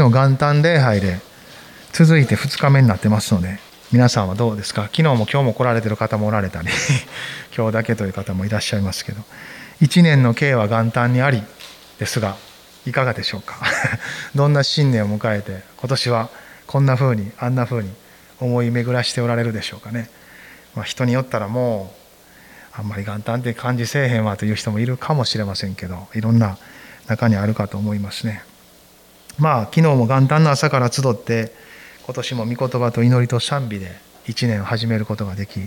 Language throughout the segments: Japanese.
昨日元旦礼拝で続いて2日目になってますので皆さんはどうですか？昨日も今日も来られてる方もおられたり 今日だけという方もいらっしゃいますけど1年の計は元旦にありですがいかがでしょうか？どんな新年を迎えて今年はこんな風にあんな風に思い巡らしておられるでしょうかね、まあ、人によったらもうあんまり元旦って感じせえへんわという人もいるかもしれませんけどいろんな中にあるかと思いますね。まあ昨日も元旦の朝から集って今年も御言葉と祈りと賛美で1年を始めることができ、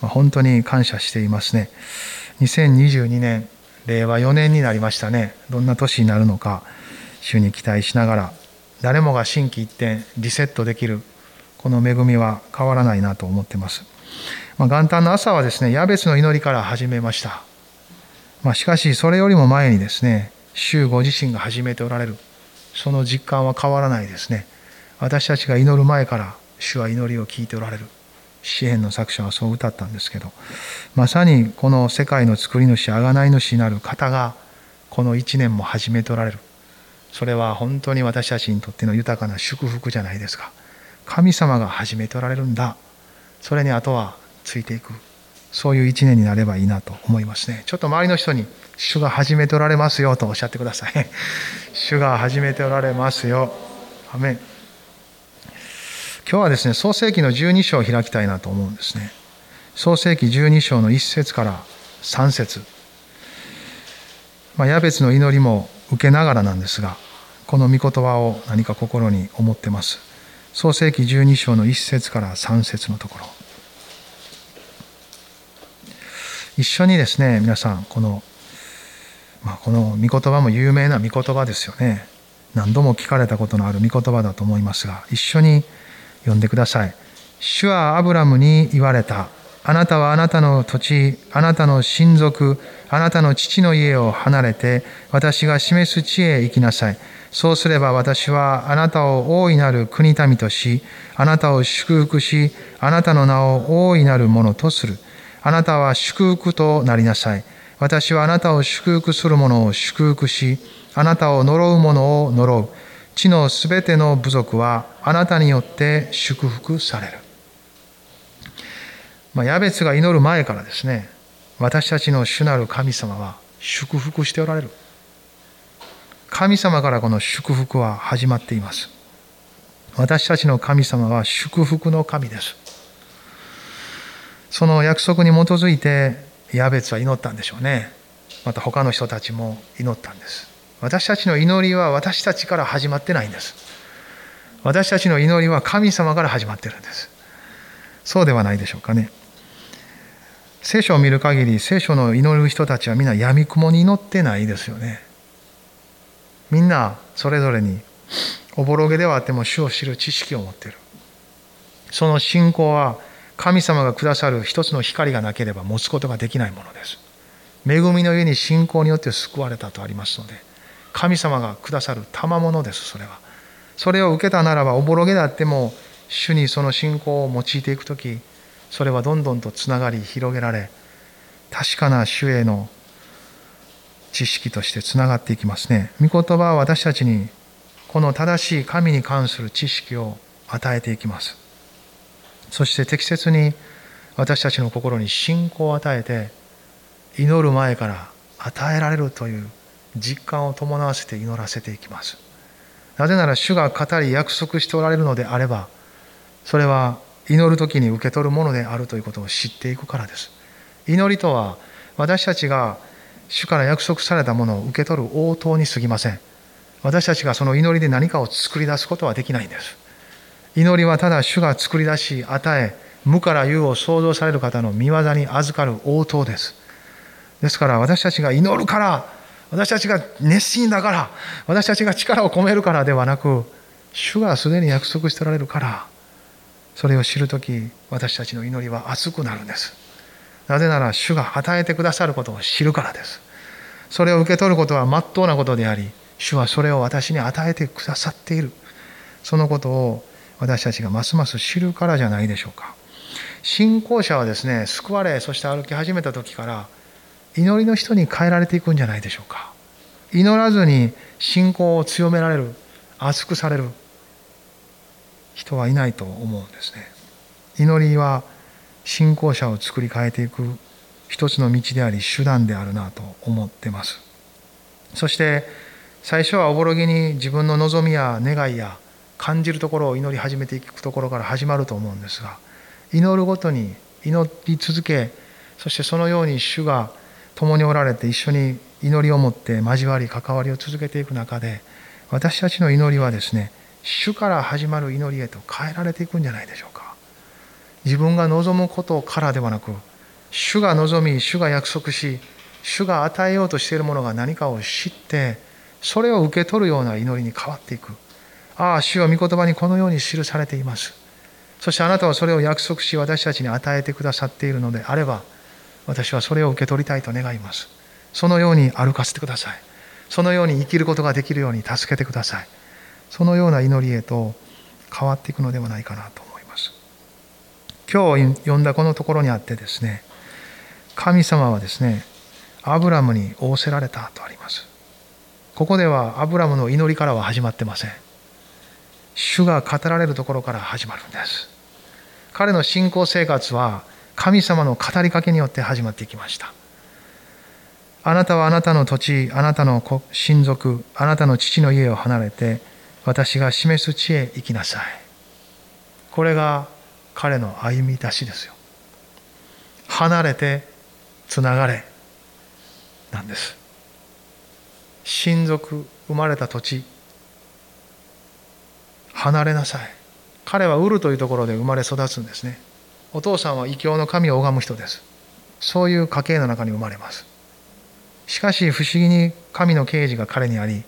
まあ、本当に感謝していますね。2022年令和4年になりましたね。どんな年になるのか主に期待しながら誰もが心機一転リセットできるこの恵みは変わらないなと思ってます、まあ、元旦の朝はですねヤベツの祈りから始めました、まあ、しかしそれよりも前にですね主ご自身が始めておられる。その実感は変わらないですね。私たちが祈る前から主は祈りを聞いておられる。詩篇の作者はそう歌ったんですけど。まさにこの世界の作り主贖い主なる方がこの一年も始めておられる。それは本当に私たちにとっての豊かな祝福じゃないですか。神様が始めておられるんだ。それにあとはついていく。そういう一年になればいいなと思いますね。ちょっと周りの人に「主が始めておられますよ」とおっしゃってください。主が始めておられますよ。アメン。今日はですね創世記の12章を開きたいなと思うんですね。創世記12章の1節から3節。まあ、ヤベツの祈りも受けながらなんですがこの御言葉を何か心に思ってます。創世記12章の1節から3節のところ。一緒にですね皆さんこの、まあ、この御言葉も有名な御言葉ですよね何度も聞かれたことのある御言葉だと思いますが一緒に読んでください。主はアブラムに言われた。あなたはあなたの土地、あなたの親族、あなたの父の家を離れて、私が示す地へ行きなさい。そうすれば私はあなたを大いなる国民とし、あなたを祝福し、あなたの名を大いなるものとする。あなたは祝福となりなさい。私はあなたを祝福する者を祝福し、あなたを呪う者を呪う。地のすべての部族はあなたによって祝福される。まあ、ヤベツが祈る前からですね、私たちの主なる神様は祝福しておられる。神様からこの祝福は始まっています。私たちの神様は祝福の神です。その約束に基づいてヤベツは祈ったんでしょうね。また他の人たちも祈ったんです。私たちの祈りは私たちから始まってないんです。私たちの祈りは神様から始まってるんです。そうではないでしょうかね。聖書を見る限り聖書の祈る人たちはみんな闇雲に祈ってないですよね。みんなそれぞれにおぼろげではあっても主を知る知識を持っている。その信仰は神様がくださる一つの光がなければ持つことができないものです。恵みの家に信仰によって救われたとありますので神様がくださる賜物ですそれは。それを受けたならばおぼろげであっても主にその信仰を用いていく時それはどんどんとつながり広げられ確かな主への知識としてつながっていきますね。御言葉は私たちにこの正しい神に関する知識を与えていきます。そして適切に私たちの心に信仰を与えて祈る前から与えられるという実感を伴わせて祈らせていきます。なぜなら主が語り約束しておられるのであればそれは祈る時に受け取るものであるということを知っていくからです。祈りとは私たちが主から約束されたものを受け取る応答に過ぎません。私たちがその祈りで何かを作り出すことはできないんです。祈りはただ主が作り出し与え無から有を創造される方の見業に預かる応答です。ですから私たちが祈るから私たちが熱心だから私たちが力を込めるからではなく主がすでに約束しておられるからそれを知る時私たちの祈りは熱くなるんです。なぜなら主が与えてくださることを知るからです。それを受け取ることは真っ当なことであり主はそれを私に与えてくださっている。そのことを私たちがますます知るからじゃないでしょうか。信仰者はですね救われそして歩き始めた時から祈りの人に変えられていくんじゃないでしょうか。祈らずに信仰を強められる熱くされる人はいないと思うんですね。祈りは信仰者を作り変えていく一つの道であり手段であるなと思ってます。そして最初はおぼろげに自分の望みや願いや感じるところを祈り始めていくところから始まると思うんですが祈るごとに祈り続けそしてそのように主が共におられて一緒に祈りを持って交わり関わりを続けていく中で私たちの祈りはですね主から始まる祈りへと変えられていくんじゃないでしょうか。自分が望むことからではなく主が望み主が約束し主が与えようとしているものが何かを知ってそれを受け取るような祈りに変わっていく。ああ主は御言葉にこのように記されています。そしてあなたはそれを約束し私たちに与えてくださっているのであれば私はそれを受け取りたいと願います。そのように歩かせてください。そのように生きることができるように助けてください。そのような祈りへと変わっていくのではないかなと思います。今日読んだこのところにあってですね神様はですねアブラムに仰せられたとあります。ここではアブラムの祈りからは始まってません。主が語られるところから始まるんです。彼の信仰生活は神様の語りかけによって始まっていきました。あなたはあなたの土地あなたの親族あなたの父の家を離れて私が示す地へ行きなさい。これが彼の歩み出しですよ。離れてつながれ。なんです。親族生まれた土地離れなさい。彼はウルというところで生まれ育つんですね。お父さんは異教の神を拝む人です。そういう家系の中に生まれます。しかし不思議に神の啓示が彼にあり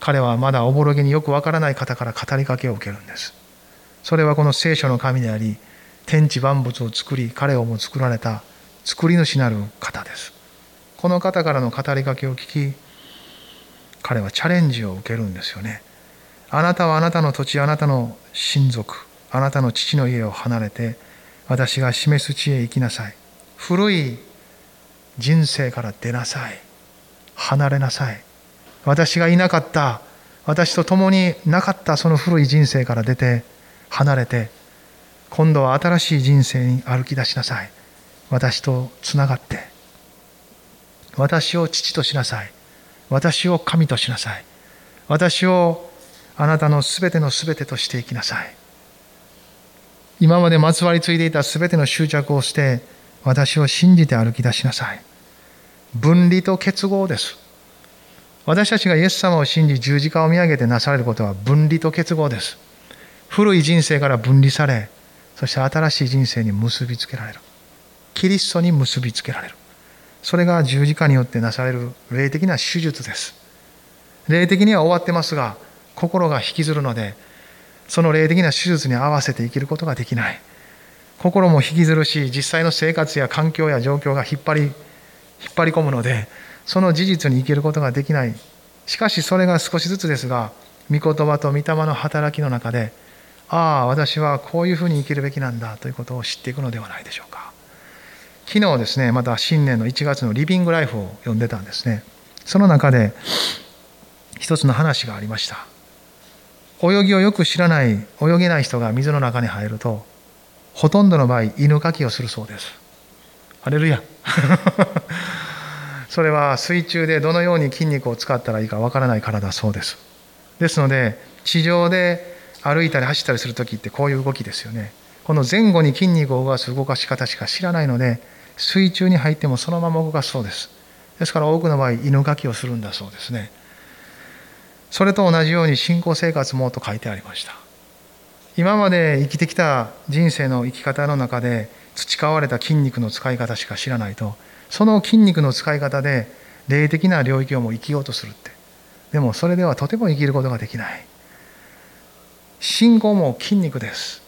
彼はまだおぼろげによくわからない方から語りかけを受けるんです。それはこの聖書の神であり天地万物を作り彼をも作られた作り主なる方です。この方からの語りかけを聞き彼はチャレンジを受けるんですよね。あなたはあなたの土地あなたの親族あなたの父の家を離れて私が示す地へ行きなさい。古い人生から出なさい。離れなさい。私がいなかった私と共になかったその古い人生から出て離れて今度は新しい人生に歩き出しなさい。私とつながって私を父としなさい。私を神としなさい。私をあなたのすべてのすべてとしていきなさい。今までまつわりついていたすべての執着を捨て私を信じて歩き出しなさい。分離と結合です。私たちがイエス様を信じ十字架を見上げてなされることは分離と結合です。古い人生から分離されそして新しい人生に結びつけられる。キリストに結びつけられる。それが十字架によってなされる霊的な手術です。霊的には終わってますが心が引きずるのでその霊的な手術に合わせて生きることができない。心も引きずるし実際の生活や環境や状況が引っ張り引っ張り込むのでその事実に生きることができない。しかしそれが少しずつですが御言葉と御霊の働きの中でああ私はこういうふうに生きるべきなんだということを知っていくのではないでしょうか。昨日ですねまた新年の1月のリビングライフを読んでたんですね。その中で一つの話がありました。泳ぎをよく知らない泳げない人が水の中に入るとほとんどの場合犬かきをするそうです。ハレルヤ。それは水中でどのように筋肉を使ったらいいかわからないからだそうです。ですので地上で歩いたり走ったりする時ってこういう動きですよね。この前後に筋肉を動かす動かし方しか知らないので水中に入ってもそのまま動かすそうです。ですから多くの場合犬かきをするんだそうですね。それと同じように信仰生活もと書いてありました。今まで生きてきた人生の生き方の中で培われた筋肉の使い方しか知らないとその筋肉の使い方で霊的な領域をも生きようとするって。でもそれではとても生きることができない。信仰も筋肉です。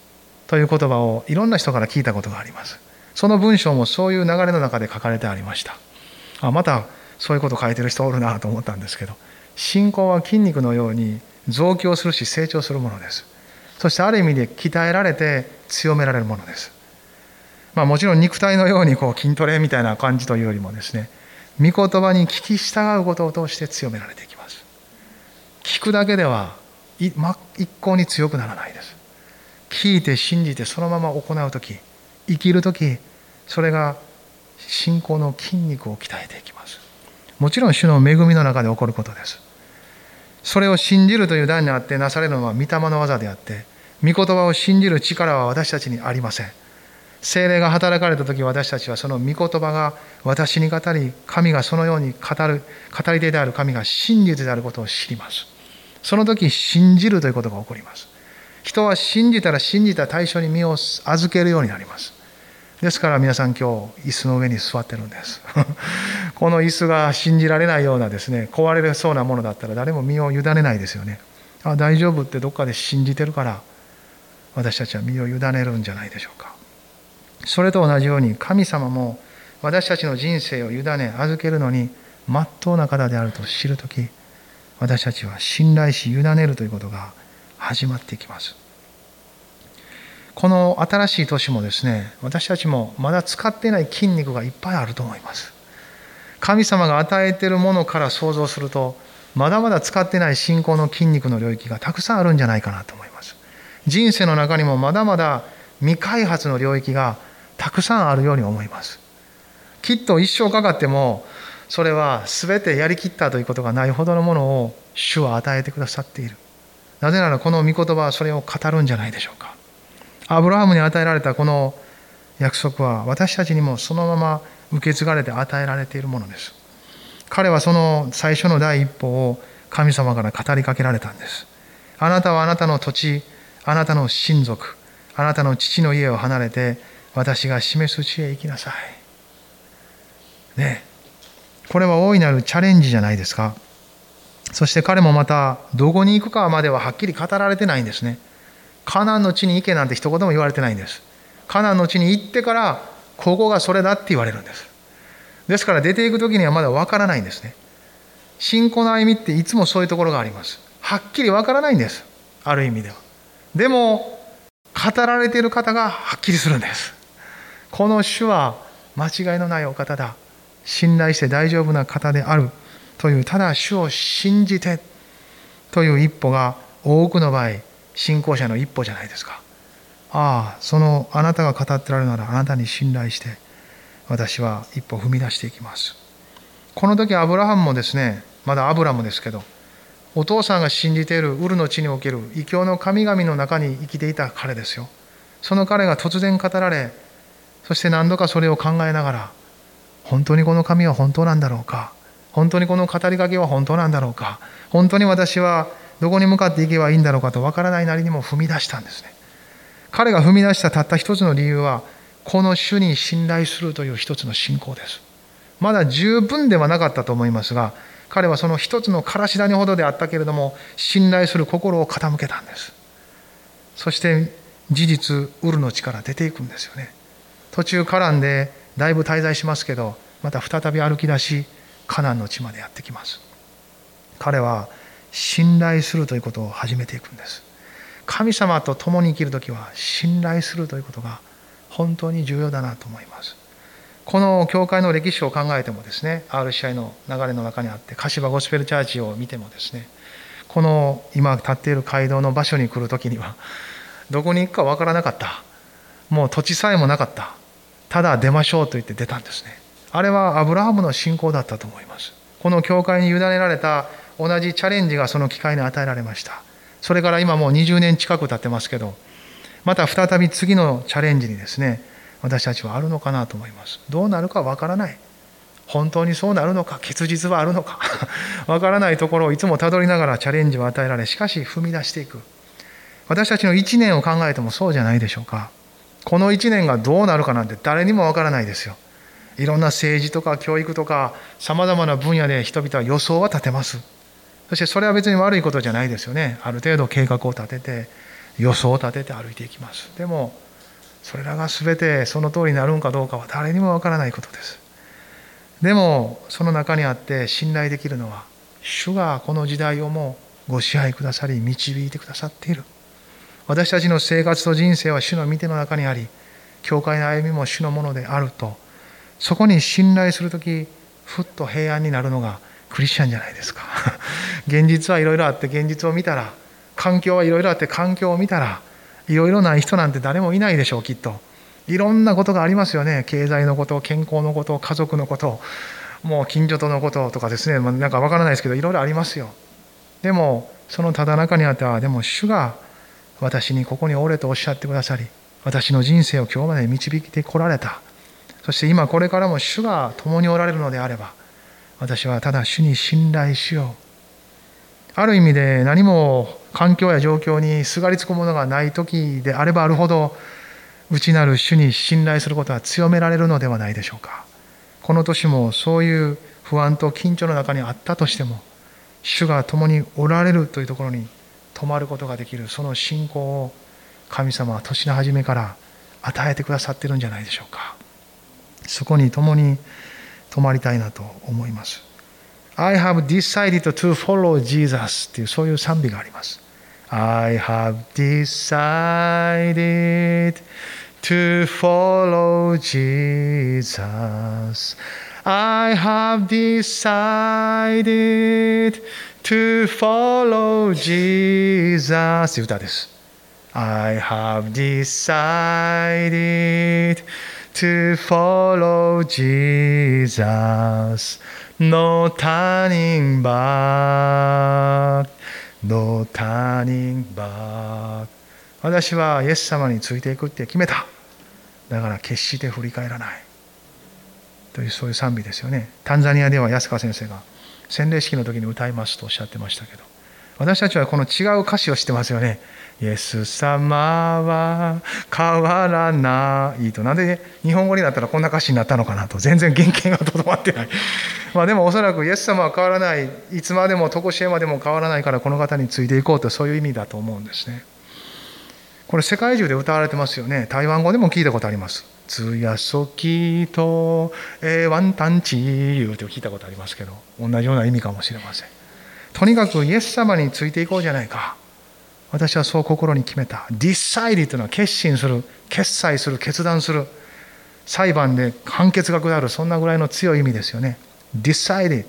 という言葉をいろんな人から聞いたことがあります。その文章もそういう流れの中で書かれてありました。あまたそういうこと書いてる人おるなと思ったんですけど。信仰は筋肉のように増強するし成長するものです。そしてある意味で鍛えられて強められるものです。まあもちろん肉体のようにこう筋トレみたいな感じというよりもですね御言葉に聞き従うことを通して強められていきます。聞くだけでは一向に強くならないです。聞いて信じてそのまま行う時生きる時それが信仰の筋肉を鍛えていきます。もちろん主の恵みの中で起こることです。それを信じるという段にあってなされるのは御霊の技であって御言葉を信じる力は私たちにありません。精霊が働かれた時私たちはその御言葉が私に語り神がそのように語る語り手である神が真実であることを知ります。その時信じるということが起こります。人は信じたら信じた対象に身を預けるようになります。ですから皆さん今日椅子の上に座ってるんです。この椅子が信じられないようなですね壊れそうなものだったら誰も身を委ねないですよね。あ大丈夫ってどっかで信じてるから私たちは身を委ねるんじゃないでしょうか。それと同じように神様も私たちの人生を委ね預けるのに真っ当な方であると知るとき私たちは信頼し委ねるということが始まっていきます。この新しい年もですね私たちもまだ使ってない筋肉がいっぱいあると思います。神様が与えているものから想像するとまだまだ使ってない信仰の筋肉の領域がたくさんあるんじゃないかなと思います。人生の中にもまだまだ未開発の領域がたくさんあるように思います。きっと一生かかってもそれは全てやりきったということがないほどのものを主は与えてくださっている。なぜならこの御言葉はそれを語るんじゃないでしょうか。アブラハムに与えられたこの約束は私たちにもそのまま受け継がれて与えられているものです。彼はその最初の第一歩を神様から語りかけられたんです。あなたはあなたの土地あなたの親族あなたの父の家を離れて私が示す地へ行きなさい。ね。これは大いなるチャレンジじゃないですか。そして彼もまたどこに行くかまでははっきり語られてないんですね。カナンの地に行けなんて一言も言われてないんです。カナンの地に行ってからここがそれだって言われるんです。ですから出ていく時にはまだ分からないんですね。信仰の歩みっていつもそういうところがあります。はっきり分からないんです。ある意味では。でも語られている方がはっきりするんです。この主は間違いのないお方だ。信頼して大丈夫な方である。というただ主を信じてという一歩が多くの場合信仰者の一歩じゃないですか。ああそのあなたが語ってられるならあなたに信頼して私は一歩踏み出していきます。この時アブラハムもですねまだアブラムですけどお父さんが信じているウルの地における異教の神々の中に生きていた彼ですよ。その彼が突然語られそして何度かそれを考えながら本当にこの神は本当なんだろうか？本当にこの語りかけは本当なんだろうか？本当に私はどこに向かっていけばいいんだろうかとわからないなりにも踏み出したんですね。彼が踏み出したたった一つの理由はこの主に信頼するという一つの信仰です。まだ十分ではなかったと思いますが彼はその一つのからし谷ほどであったけれども信頼する心を傾けたんです。そして事実ウルの地から出ていくんですよね。途中絡んでだいぶ滞在しますけどまた再び歩き出しカナンの地までやってきます。彼は信頼するということを始めていくんです。神様と共に生きる時は信頼するということが本当に重要だなと思います。この教会の歴史を考えてもですね RCI の流れの中にあって柏ゴスペルチャーチを見てもですねこの今立っている街道の場所に来る時にはどこに行くか分からなかった。もう土地さえもなかった。ただ出ましょうと言って出たんですね。あれはアブラハムの信仰だったと思います。この教会に委ねられた同じチャレンジがその機会に与えられました。それから今もう20年近く経ってますけどまた再び次のチャレンジにですね私たちはあるのかなと思います。どうなるかわからない。本当にそうなるのか結実はあるのか わからないところをいつもたどりながらチャレンジを与えられしかし踏み出していく。私たちの1年を考えてもそうじゃないでしょうか。この1年がどうなるかなんて誰にもわからないですよ。いろんな政治とか教育とかさまざまな分野で人々は予想は立てます。そしてそれは別に悪いことじゃないですよね。ある程度計画を立てて予想を立てて歩いていきます。でもそれらが全てその通りになるんかどうかは誰にもわからないことです。でもその中にあって信頼できるのは主がこの時代をもご支配くださり導いてくださっている。私たちの生活と人生は主の御手の中にあり教会の歩みも主のものであるとそこに信頼する時ふっと平安になるのがクリスチャンじゃないですか。現実はいろいろあって現実を見たら環境はいろいろあって環境を見たらいろいろない人なんて誰もいないでしょうきっと。いろんなことがありますよね。経済のこと健康のこと家族のこともう近所とのこととかですね、まあ、なんかわからないですけどいろいろありますよ。でもそのただ中にあってはでも主が私にここにおれとおっしゃってくださり私の人生を今日まで導いてこられた。そして今これからも主が共におられるのであれば私はただ主に信頼しよう。ある意味で何も環境や状況にすがりつくものがない時であればあるほど内なる主に信頼することは強められるのではないでしょうか。この年もそういう不安と緊張の中にあったとしても主が共におられるというところに泊まることができるその信仰を神様は年の初めから与えてくださってるんじゃないでしょうか。そこに共に泊まりたいなと思います I have decided to follow Jesus っていうそういう賛美があります I have decided to follow Jesus I have decided to follow Jesus という歌です。I have decided to to follow Jesus. No turning back. No turning back. 私はイエス様についていくって決めた。だから決して振り返らない。というそういう賛美ですよね。タンザニアでは安川先生が洗礼式の時に歌いますとおっしゃってましたけど。私たちはこの違う歌詞を知ってますよね。イエス様は変わらないと。なんで日本語になったらこんな歌詞になったのかなと。全然原型がとどまってない。まあでもおそらくイエス様は変わらない。いつまでも常しえまでも変わらないからこの方についていこうと。そういう意味だと思うんですね。これ世界中で歌われてますよね。台湾語でも聞いたことあります。つやそきと、え、ワンタンチ言うて聞いたことありますけど同じような意味かもしれません。とにかくイエス様についていこうじゃないか。私はそう心に決めた。decide というのは決心する。決裁する決断する。裁判で判決が下る。そんなぐらいの強い意味ですよね。decided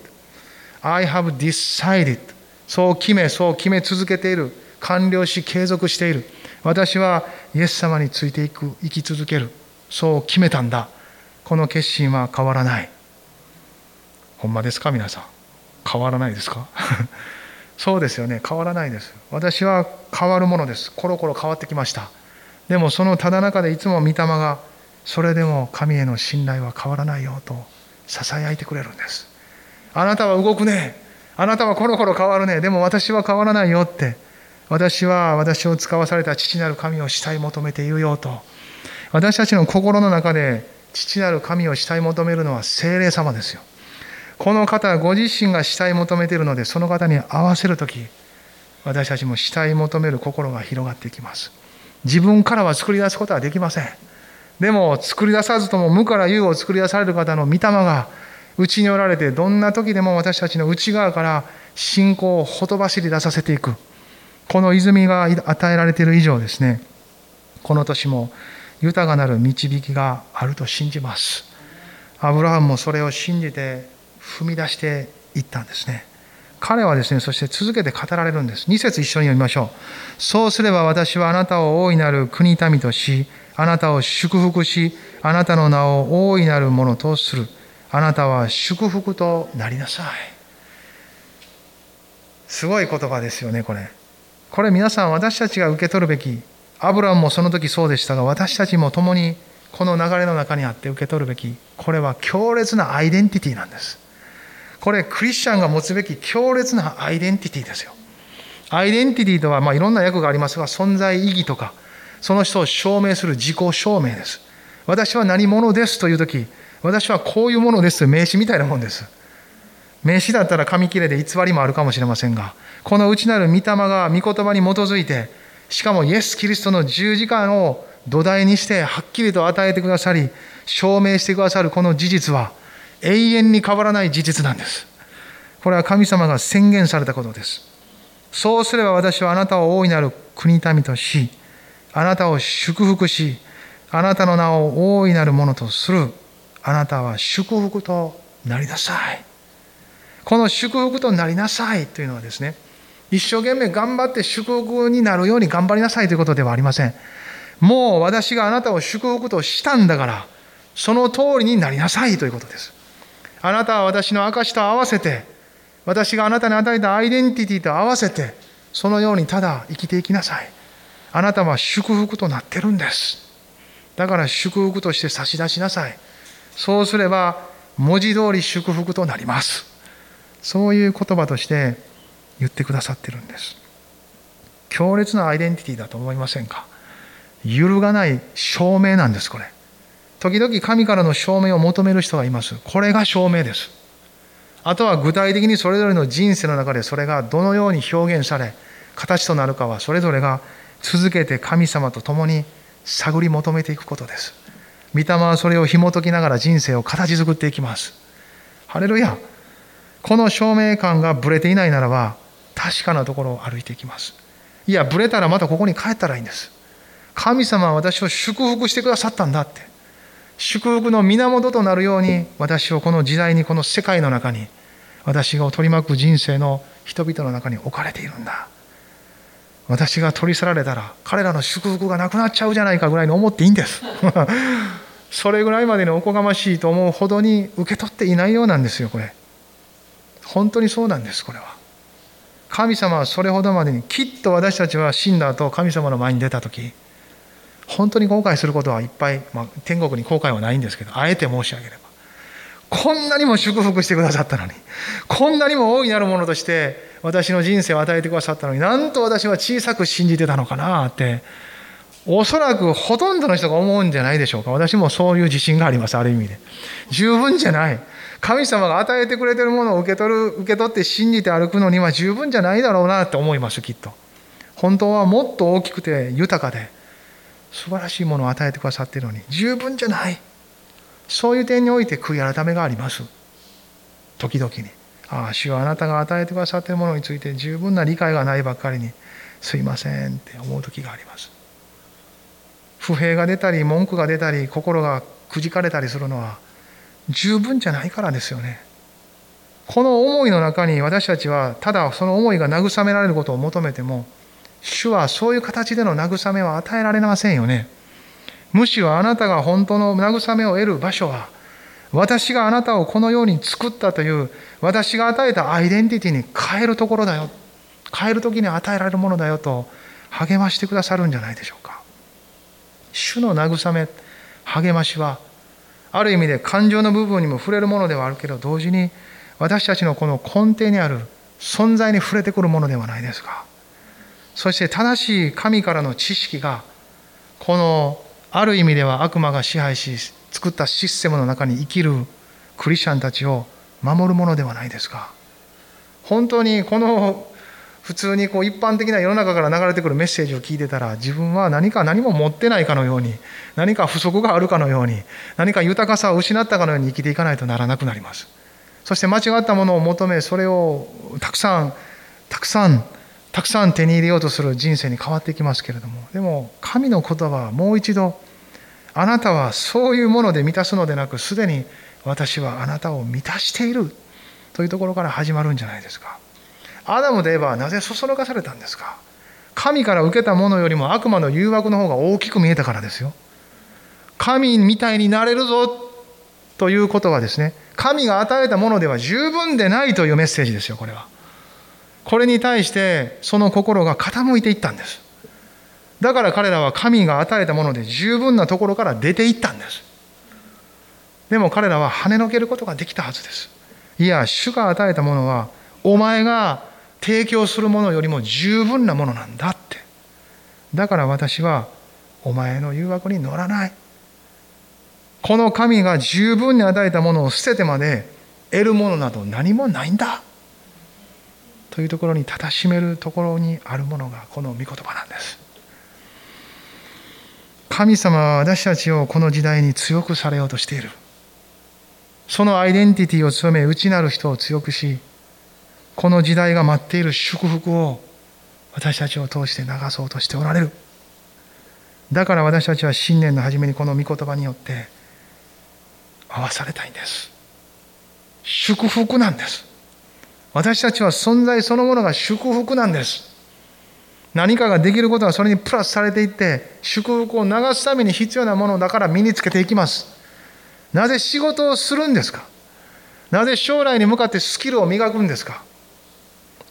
I have decided そう決めそう決め続けている。完了し継続している。私はイエス様についていく。生き続ける。そう決めたんだ。この決心は変わらない。ほんまですか皆さん。変わらないですか？そうですよね。変わらないです。私は変わるものです。コロコロ変わってきました。でもそのただ中でいつも御霊がそれでも神への信頼は変わらないよとささやいてくれるんです。あなたは動くね。あなたはコロコロ変わるね。でも私は変わらないよって私は私を使わされた父なる神を慕い求めているよと私たちの心の中で父なる神を慕い求めるのは精霊様ですよ。この方ご自身が慕い求めているのでその方に合わせる時私たちも慕い求める心が広がっていきます。自分からは作り出すことはできません。でも作り出さずとも無から有を作り出される方の御霊が内におられてどんな時でも私たちの内側から信仰をほとばしり出させていくこの泉が与えられている以上ですねこの年も豊かなる導きがあると信じますアブラハムもそれを信じて踏み出していったんですね。彼はですねそして続けて語られるんです。2節一緒に読みましょう。そうすれば私はあなたを大いなる国民としあなたを祝福しあなたの名を大いなるものとする。あなたは祝福となりなさい。すごい言葉ですよねこれ。これ皆さん私たちが受け取るべき。アブラムもその時そうでしたが私たちも共にこの流れの中にあって受け取るべき。これは強烈なアイデンティティなんです。これクリスチャンが持つべき強烈なアイデンティティですよ。アイデンティティとはまあいろんな訳がありますが存在意義とかその人を証明する自己証明です。私は何者ですという時私はこういうものですという名詞みたいなもんです。名詞だったら紙切れで偽りもあるかもしれませんがこの内なる御霊が御言葉に基づいてしかもイエス・キリストの十字架を土台にしてはっきりと与えてくださり証明してくださるこの事実は永遠に変わらない事実なんですこれは神様が宣言されたことですそうすれば私はあなたを大いなる国民としあなたを祝福しあなたの名を大いなるものとするあなたは祝福となりなさいこの祝福となりなさいというのはですね一生懸命頑張って祝福になるように頑張りなさいということではありません。もう私があなたを祝福としたんだから、その通りになりなさいということです。あなたは私の証と合わせて、私があなたに与えたアイデンティティと合わせて、そのようにただ生きていきなさい。あなたは祝福となってるんです。だから祝福として差し出しなさい。そうすれば、文字通り祝福となります。そういう言葉として言ってくださってるんです。強烈なアイデンティティだと思いませんか？揺るがない証明なんです、これ。時々神からの証明を求める人がいます。これが証明です。あとは具体的にそれぞれの人生の中でそれがどのように表現され、形となるかはそれぞれが続けて神様と共に探り求めていくことです。御霊はそれを紐解きながら人生を形作っていきます。ハレルヤ。この証明感がぶれていないならば、確かなところを歩いていきます。いや、ぶれたらまたここに帰ったらいいんです。神様は私を祝福してくださったんだって。祝福の源となるように私をこの時代にこの世界の中に私が取り巻く人生の人々の中に置かれているんだ。私が取り去られたら彼らの祝福がなくなっちゃうじゃないかぐらいに思っていいんです。それぐらいまでにおこがましいと思うほどに受け取っていないようなんですよこれ。本当にそうなんですこれは。神様はそれほどまでにきっと私たちは死んだ後神様の前に出た時本当に後悔することはいっぱい、まあ、天国に後悔はないんですけどあえて申し上げれば。こんなにも祝福してくださったのにこんなにも大いなるものとして私の人生を与えてくださったのになんと私は小さく信じてたのかなっておそらくほとんどの人が思うんじゃないでしょうか。私もそういう自信がありますある意味で。十分じゃない。神様が与えてくれてるものを受け取る受け取って信じて歩くのには十分じゃないだろうなって思いますきっと。本当はもっと大きくて豊かで素晴らしいものを与えてくださっているのに十分じゃない。そういう点において悔い改めがあります。時々に。ああ主はあなたが与えてくださっているものについて十分な理解がないばっかりにすいませんって思う時があります。不平が出たり文句が出たり心がくじかれたりするのは十分じゃないからですよね。この思いの中に私たちはただその思いが慰められることを求めても主はそういう形での慰めを与えられませんよね。むしろあなたが本当の慰めを得る場所は、私があなたをこのように作ったという私が与えたアイデンティティに変えるところだよ。変える時に与えられるものだよと励ましてくださるんじゃないでしょうか。主の慰め、励ましは、ある意味で感情の部分にも触れるものではあるけど、同時に私たちのこの根底にある存在に触れてくるものではないですか。そして正しい神からの知識がこのある意味では悪魔が支配し作ったシステムの中に生きるクリスチャンたちを守るものではないですか。本当にこの普通にこう一般的な世の中から流れてくるメッセージを聞いてたら自分は何か何も持ってないかのように何か不足があるかのように何か豊かさを失ったかのように生きていかないとならなくなります。そして間違ったものを求めそれをたくさんたくさんたくさん手に入れようとする人生に変わっていきますけれどもでも神の言葉はもう一度あなたはそういうもので満たすのでなくすでに私はあなたを満たしているというところから始まるんじゃないですか。アダムで言えばなぜそそのかされたんですか。神から受けたものよりも悪魔の誘惑の方が大きく見えたからですよ。神みたいになれるぞということはですね神が与えたものでは十分でないというメッセージですよこれは。これに対してその心が傾いていったんです。だから彼らは神が与えたもので十分なところから出ていったんです。でも彼らは跳ねのけることができたはずです。いや主が与えたものはお前が提供するものよりも十分なものなんだって。だから私はお前の誘惑に乗らない。この神が十分に与えたものを捨ててまで得るものなど何もないんだ。というところにたたしめるところにあるものがこの御言葉なんです。神様は私たちをこの時代に強くされようとしている。そのアイデンティティを強め内なる人を強くしこの時代が待っている祝福を私たちを通して流そうとしておられる。だから私たちは新年の初めにこの御言葉によって合わされたいんです。祝福なんです。私たちは存在そのものが祝福なんです。何かができることはそれにプラスされていって祝福を流すために必要なものだから身につけていきます。なぜ仕事をするんですか？なぜ将来に向かってスキルを磨くんですか？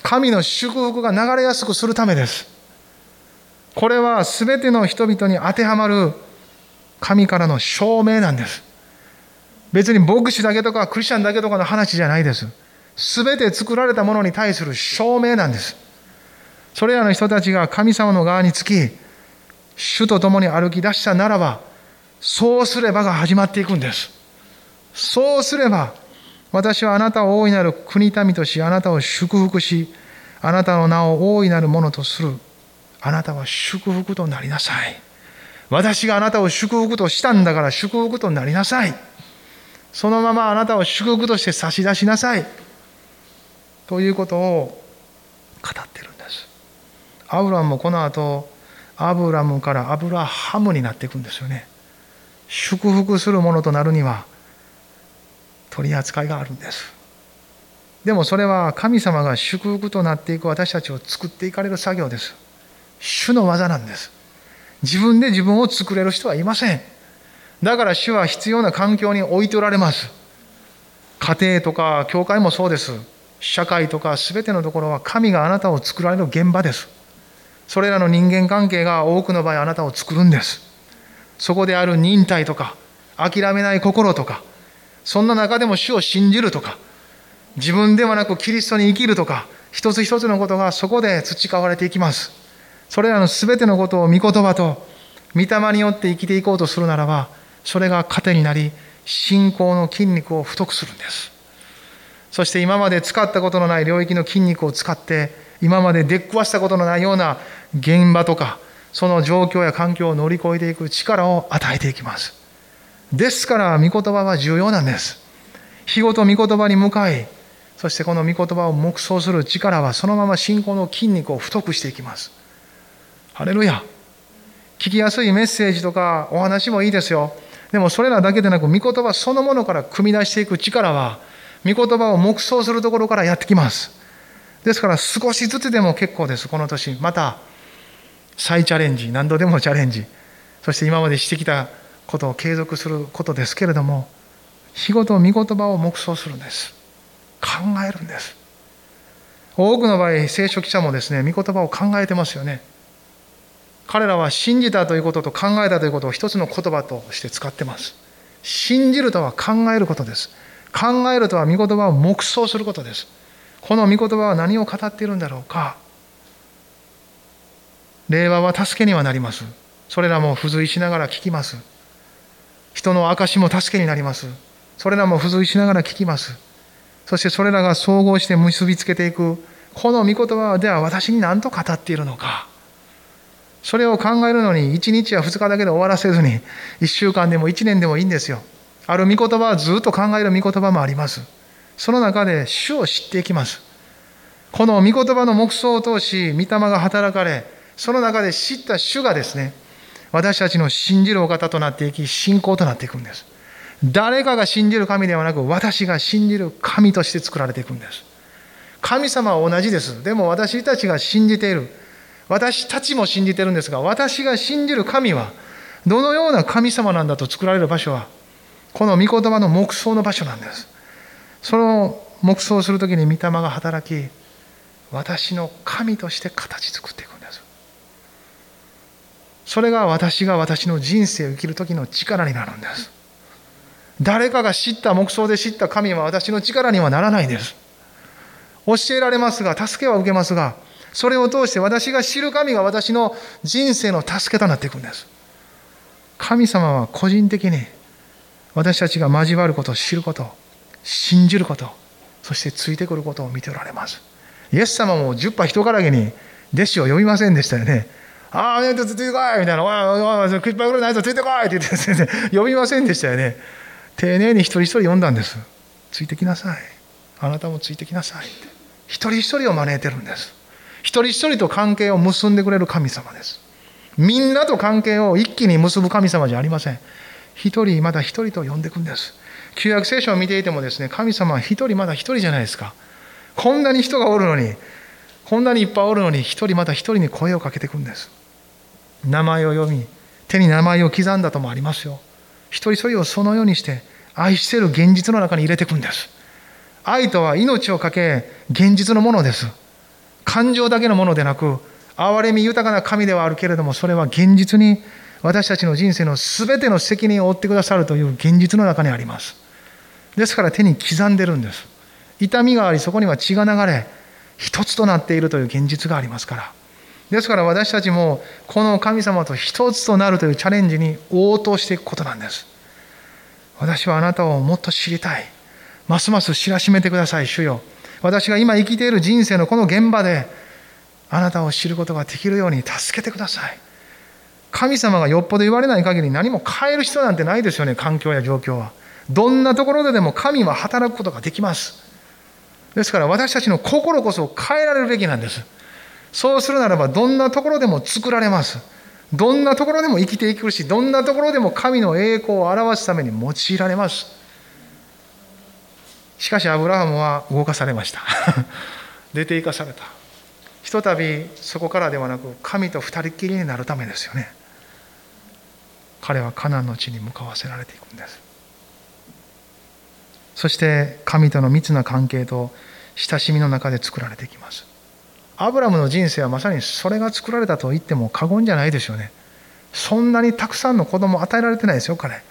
神の祝福が流れやすくするためです。これは全ての人々に当てはまる神からの証明なんです。別に牧師だけとかクリスチャンだけとかの話じゃないです。全て作られたものに対する証明なんです。それらの人たちが神様の側につき主と共に歩き出したならばそうすればが始まっていくんです。そうすれば私はあなたを大いなる国民としあなたを祝福しあなたの名を大いなるものとする。あなたは祝福となりなさい。私があなたを祝福としたんだから祝福となりなさい。そのままあなたを祝福として差し出しなさい。ということを語ってるんです。アブラムもこの後アブラムからアブラハムになっていくんですよね。祝福するものとなるには取り扱いがあるんです。でもそれは神様が祝福となっていく私たちを作っていかれる作業です。主の技なんです。自分で自分を作れる人はいません。だから主は必要な環境に置いておられます。家庭とか教会もそうです。社会とか全てのところは神があなたを作られる現場です。それらの人間関係が多くの場合あなたを作るんです。そこである忍耐とか諦めない心とかそんな中でも主を信じるとか自分ではなくキリストに生きるとか一つ一つのことがそこで培われていきます。それらの全てのことを御言葉と御霊によって生きていこうとするならばそれが糧になり信仰の筋肉を太くするんです。そして今まで使ったことのない領域の筋肉を使って今まで出くわしたことのないような現場とかその状況や環境を乗り越えていく力を与えていきます。ですから御言葉は重要なんです。日ごと御言葉に向かいそしてこの御言葉を黙想する力はそのまま信仰の筋肉を太くしていきます。ハレルヤ。聞きやすいメッセージとかお話もいいですよ。でもそれらだけでなく御言葉そのものから組み出していく力は御言葉を黙想するところからやってきます。ですから少しずつでも結構です。この年また再チャレンジ何度でもチャレンジ。そして今までしてきたことを継続することですけれども日ごと御言葉を黙想するんです。考えるんです。多くの場合聖書記者もですね御言葉を考えてますよね。彼らは信じたということと考えたということを一つの言葉として使ってます。信じるとは考えることです。考えるとは御言葉を黙想することです。この御言葉は何を語っているんだろうか。令和は助けにはなります。それらも付随しながら聞きます。人の証も助けになります。それらも付随しながら聞きます。そしてそれらが総合して結びつけていく、この御言葉では私に何と語っているのか。それを考えるのに1日や2日だけで終わらせずに1週間でも1年でもいいんですよ。ある御言葉はずっと考える御言葉もあります。その中で主を知っていきます。この御言葉の目想を通し、御霊が働かれ、その中で知った主がですね、私たちの信じるお方となっていき、信仰となっていくんです。誰かが信じる神ではなく、私が信じる神として作られていくんです。神様は同じです。でも私たちが信じている。私たちも信じているんですが、私が信じる神は、どのような神様なんだと作られる場所は、この御言葉の黙想の場所なんです。その黙想するときに御霊が働き、私の神として形作っていくんです。それが私が私の人生を生きる時の力になるんです。誰かが知った黙想で知った神は私の力にはならないんです。教えられますが、助けは受けますが、それを通して私が知る神が私の人生の助けとなっていくんです。神様は個人的に私たちが交わることを知ること、信じること、そしてついてくることを見ておられます。イエス様も十羽人からげに弟子を呼びませんでしたよね。ああ、ついてこいみたいな、おいおい、食いっぱいぐらいないとついてこいって言って先生、呼びませんでしたよね。丁寧に一人一人呼んだんです。ついてきなさい。あなたもついてきなさい。一人一人を招いてるんです。一人一人と関係を結んでくれる神様です。みんなと関係を一気に結ぶ神様じゃありません。一人まだ一人と呼んでいくんです。旧約聖書を見ていてもですね、神様は一人まだ一人じゃないですか。こんなに人がおるのにこんなにいっぱいおるのに一人また一人に声をかけていくんです名前を読み手に名前を刻んだともありますよ一人一人をそのようにして愛している現実の中に入れていくんです愛とは命をかけ現実のものです感情だけのものでなく憐れみ豊かな神ではあるけれどもそれは現実に私たちの人生の全ての責任を負ってくださるという現実の中にあります。ですから手に刻んでるんです。痛みがありそこには血が流れ一つとなっているという現実がありますから。ですから私たちもこの神様と一つとなるというチャレンジに応答していくことなんです。私はあなたをもっと知りたい。ますます知らしめてください主よ。私が今生きている人生のこの現場であなたを知ることができるように助けてください。神様がよっぽど言われない限り何も変える必要なんてないですよね環境や状況は。どんなところででも神は働くことができます。ですから私たちの心こそ変えられるべきなんです。そうするならばどんなところでも作られます。どんなところでも生きていくしどんなところでも神の栄光を表すために用いられます。しかしアブラハムは動かされました。出て行かされた。ひとたびそこからではなく神と二人きりになるためですよね。彼はカナンの地に向かわせられていくんです。そして神との密な関係と親しみの中で作られていきます。アブラムの人生はまさにそれが作られたと言っても過言じゃないですよね。そんなにたくさんの子供を与えられてないですよ彼。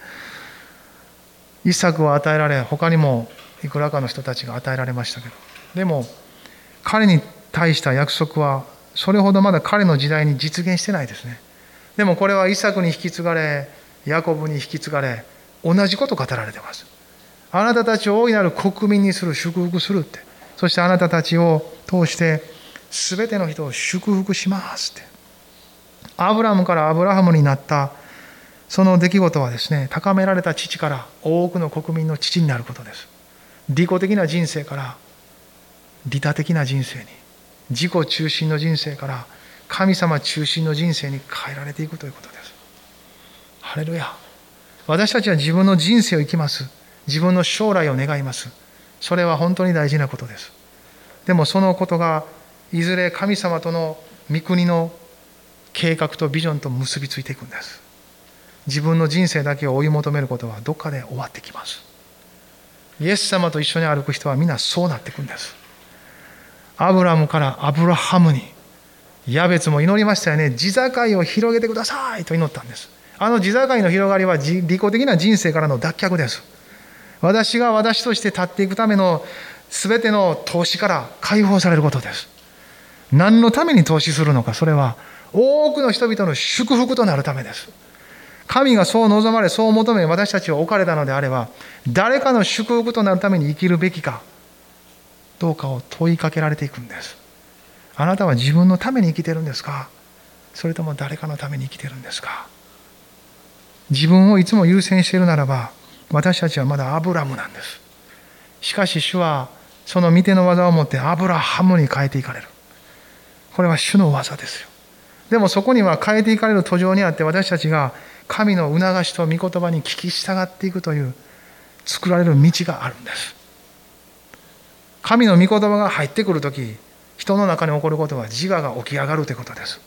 イサクは与えられ他にもいくらかの人たちが与えられましたけど。でも彼に対した約束はそれほどまだ彼の時代に実現してないですね。でもこれはイサクに引き継がれヤコブに引き継がれ同じこと語られてます。あなたたちを大いなる国民にする祝福するって。そしてあなたたちを通して全ての人を祝福しますって。アブラムからアブラハムになったその出来事はですね高められた父から多くの国民の父になることです。利己的な人生から利他的な人生に自己中心の人生から神様中心の人生に変えられていくということです。ハレルヤ。私たちは自分の人生を生きます。自分の将来を願います。それは本当に大事なことです。でもそのことがいずれ神様との御国の計画とビジョンと結びついていくんです。自分の人生だけを追い求めることはどっかで終わってきます。イエス様と一緒に歩く人は皆そうなっていくんです。アブラムからアブラハムにヤベツも祈りましたよね。地境を広げてくださいと祈ったんです。あの地境の広がりは利己的な人生からの脱却です。私が私として立っていくための全ての投資から解放されることです。何のために投資するのか。それは多くの人々の祝福となるためです。神がそう望まれそう求め私たちは置かれたのであれば誰かの祝福となるために生きるべきかどうかを問いかけられていくんです。あなたは自分のために生きてるんですか？それとも誰かのために生きてるんですか？自分をいつも優先しているならば私たちはまだアブラムなんです。しかし主はその御手の技を持ってアブラハムに変えていかれる。これは主の技ですよ。でもそこには変えていかれる途上にあって私たちが神の促しと御言葉に聞き従っていくという作られる道があるんです。神の御言葉が入ってくる時人の中に起こることは自我が起き上がるということです。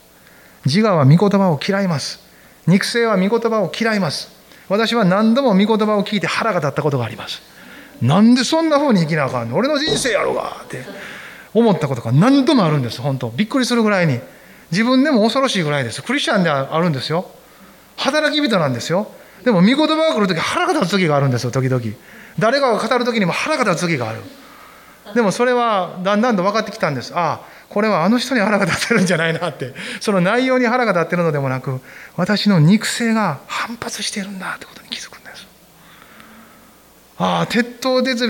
自我は御言葉を嫌います。肉声は御言葉を嫌います。私は何度も御言葉を聞いて腹が立ったことがあります。なんでそんな風に生きなあかんの？俺の人生やろうが。って思ったことが何度もあるんです本当。びっくりするぐらいに。自分でも恐ろしいぐらいです。クリスチャンであるんですよ。働き人なんですよ。でも御言葉が来る時腹が立つ時があるんですよ時々。誰かが語る時にも腹が立つ時がある。でもそれはだんだんと分かってきたんです。ああこれはあの人に腹が立ってるんじゃないなって。その内容に腹が立ってるのでもなく私の肉声が反発しているんだってことに気づくんです。ああ鉄頭鉄尾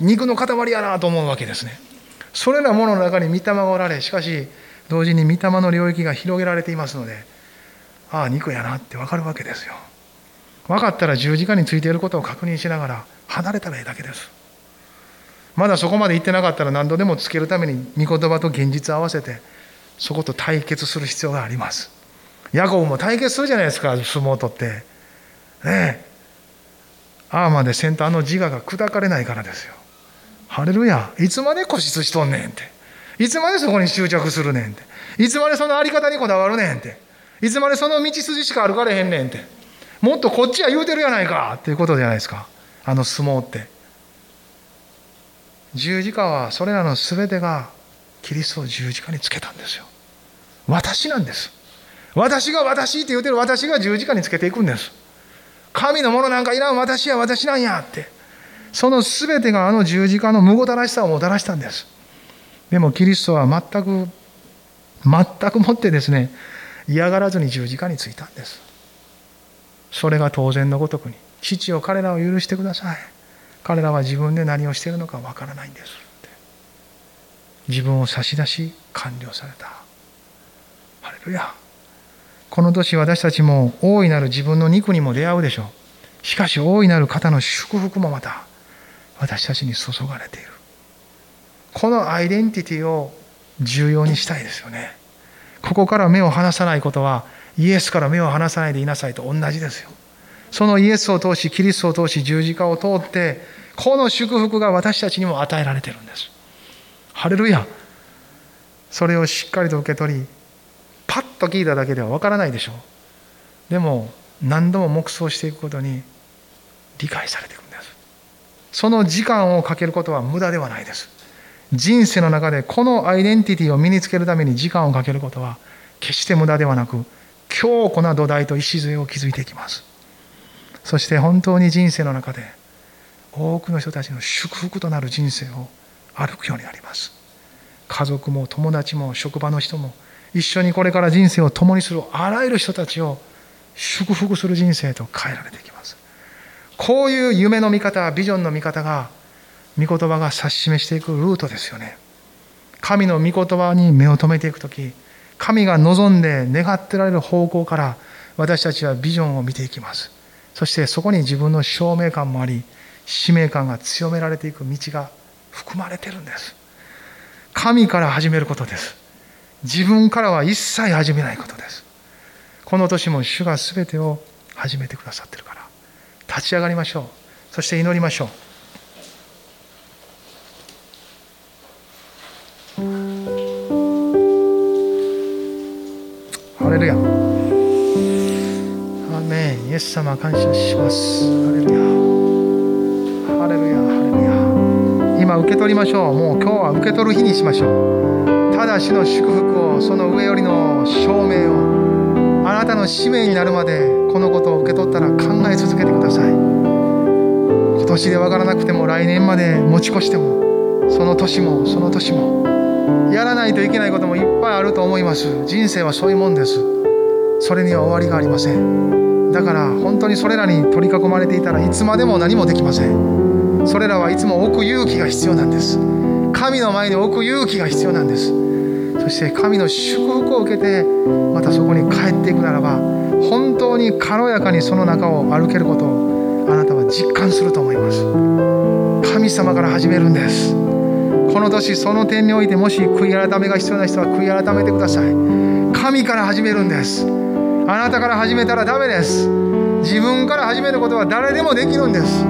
肉の塊やなと思うわけですね。それらものの中に御霊がおられしかし同時に御霊の領域が広げられていますのでああ肉やなって分かるわけですよ。分かったら十字架についていることを確認しながら離れたらいいだけです。まだそこまで行ってなかったら何度でもつけるために御言葉と現実を合わせてそこと対決する必要があります。ヤコブも対決するじゃないですか相撲を取って。ねえ。ああまでせんとあの自我が砕かれないからですよ。ハレルヤいつまで固執しとんねんって。いつまでそこに執着するねんって。いつまでそのあり方にこだわるねんって。いつまでその道筋しか歩かれへんねんって。もっとこっちは言うてるやないかっていうことじゃないですか。あの相撲って。十字架はそれらの全てがキリストを十字架につけたんですよ。私なんです。私が私って言うてる。私が十字架につけていくんです。神のものなんかいらん。私は私なんやって。その全てがあの十字架の無ごたらしさをもたらしたんです。でもキリストは全く全くもってですね嫌がらずに十字架についたんです。それが当然のごとくに。父を彼らを許してください。彼らは自分で何をしているのかわからないんです。自分を差し出し完了された。ハレルヤ。この年私たちも大いなる自分の肉にも出会うでしょう。しかし大いなる方の祝福もまた私たちに注がれている。このアイデンティティを重要にしたいですよね。ここから目を離さないことはイエスから目を離さないでいなさいと同じですよ。そのイエスを通しキリストを通し十字架を通ってこの祝福が私たちにも与えられてるんです。ハレルヤ。それをしっかりと受け取りパッと聞いただけではわからないでしょう。でも何度も黙想していくことに理解されていくんです。その時間をかけることは無駄ではないです。人生の中でこのアイデンティティを身につけるために時間をかけることは決して無駄ではなく強固な土台と礎を築いていきます。そして本当に人生の中で多くの人たちの祝福となる人生を歩くようになります。家族も友達も職場の人も一緒にこれから人生を共にするあらゆる人たちを祝福する人生と変えられていきます。こういう夢の見方ビジョンの見方が御言葉が指し示していくルートですよね。神の御言葉に目を留めていく時神が望んで願ってられる方向から私たちはビジョンを見ていきます。そしてそこに自分の証明感もあり使命感が強められていく道が含まれてるんです。神から始めることです。自分からは一切始めないことです。この年も主が全てを始めてくださってるから。立ち上がりましょう。そして祈りましょう。ハレルヤ。イエス様感謝します。ハレルヤ。ハレルヤハレルヤ。今受け取りましょう。もう今日は受け取る日にしましょう。ただしの祝福をその上よりの証明をあなたの使命になるまでこのことを受け取ったら考え続けてください。今年で分からなくても来年まで持ち越してもその年もその年もやらないといけないこともいっぱいあると思います。人生はそういうもんです。それには終わりがありません。だから本当にそれらに取り囲まれていたらいつまでも何もできません。それらはいつも置く勇気が必要なんです。神の前に置く勇気が必要なんです。そして神の祝福を受けてまたそこに帰っていくならば本当に軽やかにその中を歩けることをあなたは実感すると思います。神様から始めるんです。この年その点においてもし悔い改めが必要な人は悔い改めてください。神から始めるんです。あなたから始めたらダメです。自分から始めることは誰でもできるんです。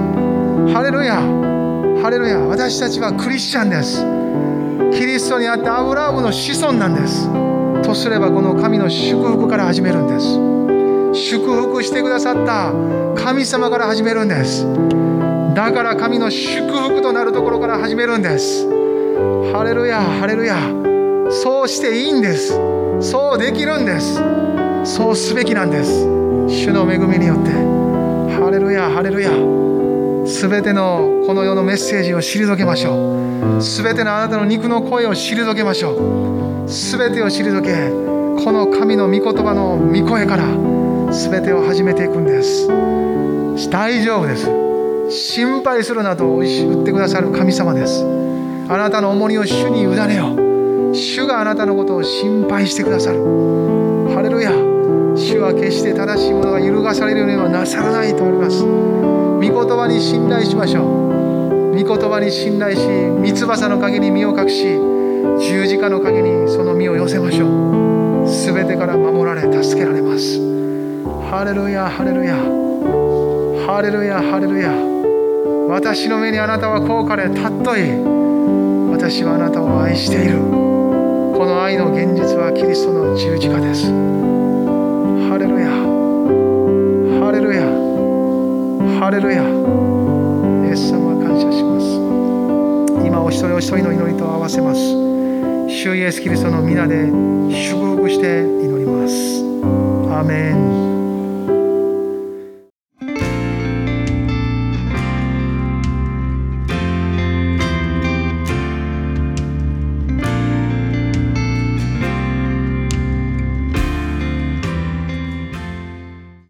ハレルヤ。ハレルヤ。私たちはクリスチャンです。キリストにあってアブラームの子孫なんです。とすればこの神の祝福から始めるんです。祝福してくださった神様から始めるんです。だから神の祝福となるところから始めるんです。ハレルヤ。ハレルヤ。そうしていいんです。そうできるんです。そうすべきなんです。主の恵みによって。ハレルヤハレルヤ。すべてのこの世のメッセージを退けましょう。すべてのあなたの肉の声を退けましょう。すべてを退けこの神の御言葉の御声からすべてを始めていくんです。大丈夫です。心配するなと言ってくださる神様です。あなたの重荷を主に委ねよう。主があなたのことを心配してくださる。ハレルヤ。主は決して正しいものが揺るがされるようにはなさらないとあります。御言葉に信頼しましょう。御言葉に信頼し三翼の陰に身を隠し十字架の陰にその身を寄せましょう。全てから守られ助けられます。ハレルヤハレルヤ。ハレルヤハレルヤ。私の目にあなたは高価で尊い。私はあなたを愛している。この愛の現実はキリストの十字架です。ハレルヤハレルヤハレルヤイエス様感謝します。今お一人お一人の祈りと合わせます。主イエスキリストの皆で祝福して祈ります。アーメン。